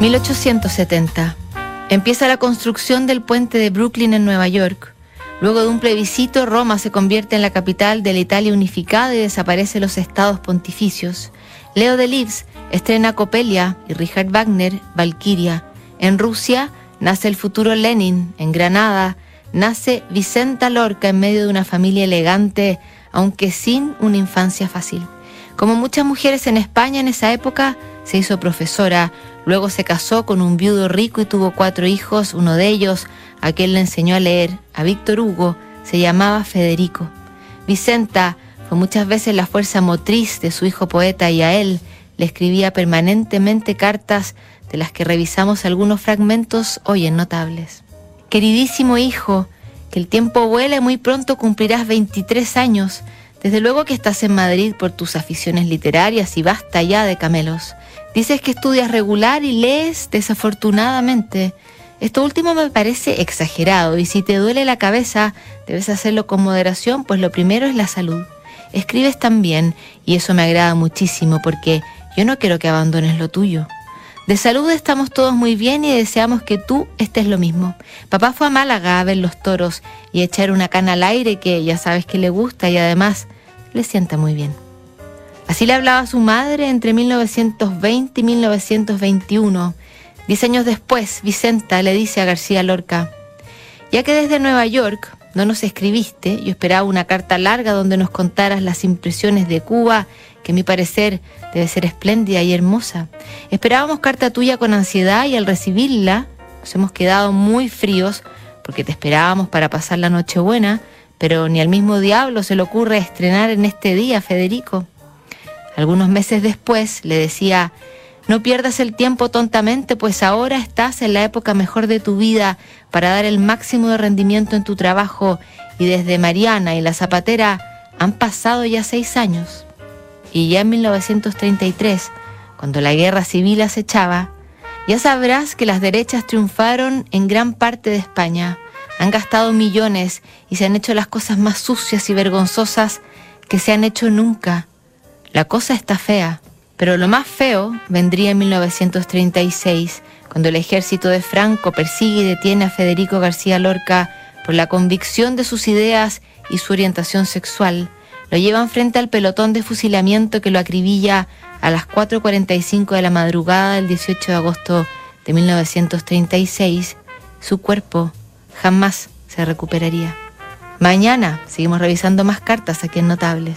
1870. Empieza la construcción del puente de Brooklyn en Nueva York. Luego de un plebiscito, Roma se convierte en la capital de la Italia unificada y desaparece los estados pontificios. Leo Delibes estrena Copelia y Richard Wagner Valkyria. En Rusia nace el futuro Lenin. En Granada nace Vicenta Lorca en medio de una familia elegante, aunque sin una infancia fácil. Como muchas mujeres en España en esa época, se hizo profesora, luego se casó con un viudo rico y tuvo cuatro hijos, uno de ellos, a quien le enseñó a leer, a Víctor Hugo, se llamaba Federico. Vicenta fue muchas veces la fuerza motriz de su hijo poeta y a él le escribía permanentemente cartas de las que revisamos algunos fragmentos hoy en notables. Queridísimo hijo, que el tiempo vuela y muy pronto cumplirás 23 años. Desde luego que estás en Madrid por tus aficiones literarias y basta ya de camelos. Dices que estudias regular y lees desafortunadamente. Esto último me parece exagerado y si te duele la cabeza debes hacerlo con moderación, pues lo primero es la salud. Escribes también y eso me agrada muchísimo porque yo no quiero que abandones lo tuyo. De salud estamos todos muy bien y deseamos que tú estés lo mismo. Papá fue a Málaga a ver los toros y echar una cana al aire que ya sabes que le gusta y además le sienta muy bien. Así le hablaba su madre entre 1920 y 1921. Diez años después, Vicenta le dice a García Lorca, ya que desde Nueva York no nos escribiste, yo esperaba una carta larga donde nos contaras las impresiones de Cuba, que mi parecer debe ser espléndida y hermosa. Esperábamos carta tuya con ansiedad y al recibirla nos hemos quedado muy fríos porque te esperábamos para pasar la Nochebuena, pero ni al mismo diablo se le ocurre estrenar en este día, Federico. Algunos meses después le decía, no pierdas el tiempo tontamente, pues ahora estás en la época mejor de tu vida para dar el máximo de rendimiento en tu trabajo y desde Mariana y la Zapatera han pasado ya seis años. Y ya en 1933, cuando la guerra civil acechaba, ya sabrás que las derechas triunfaron en gran parte de España. Han gastado millones y se han hecho las cosas más sucias y vergonzosas que se han hecho nunca la cosa está fea, pero lo más feo vendría en 1936, cuando el ejército de Franco persigue y detiene a Federico García Lorca por la convicción de sus ideas y su orientación sexual. Lo llevan frente al pelotón de fusilamiento que lo acribilla a las 4.45 de la madrugada del 18 de agosto de 1936. Su cuerpo jamás se recuperaría. Mañana seguimos revisando más cartas aquí en Notables.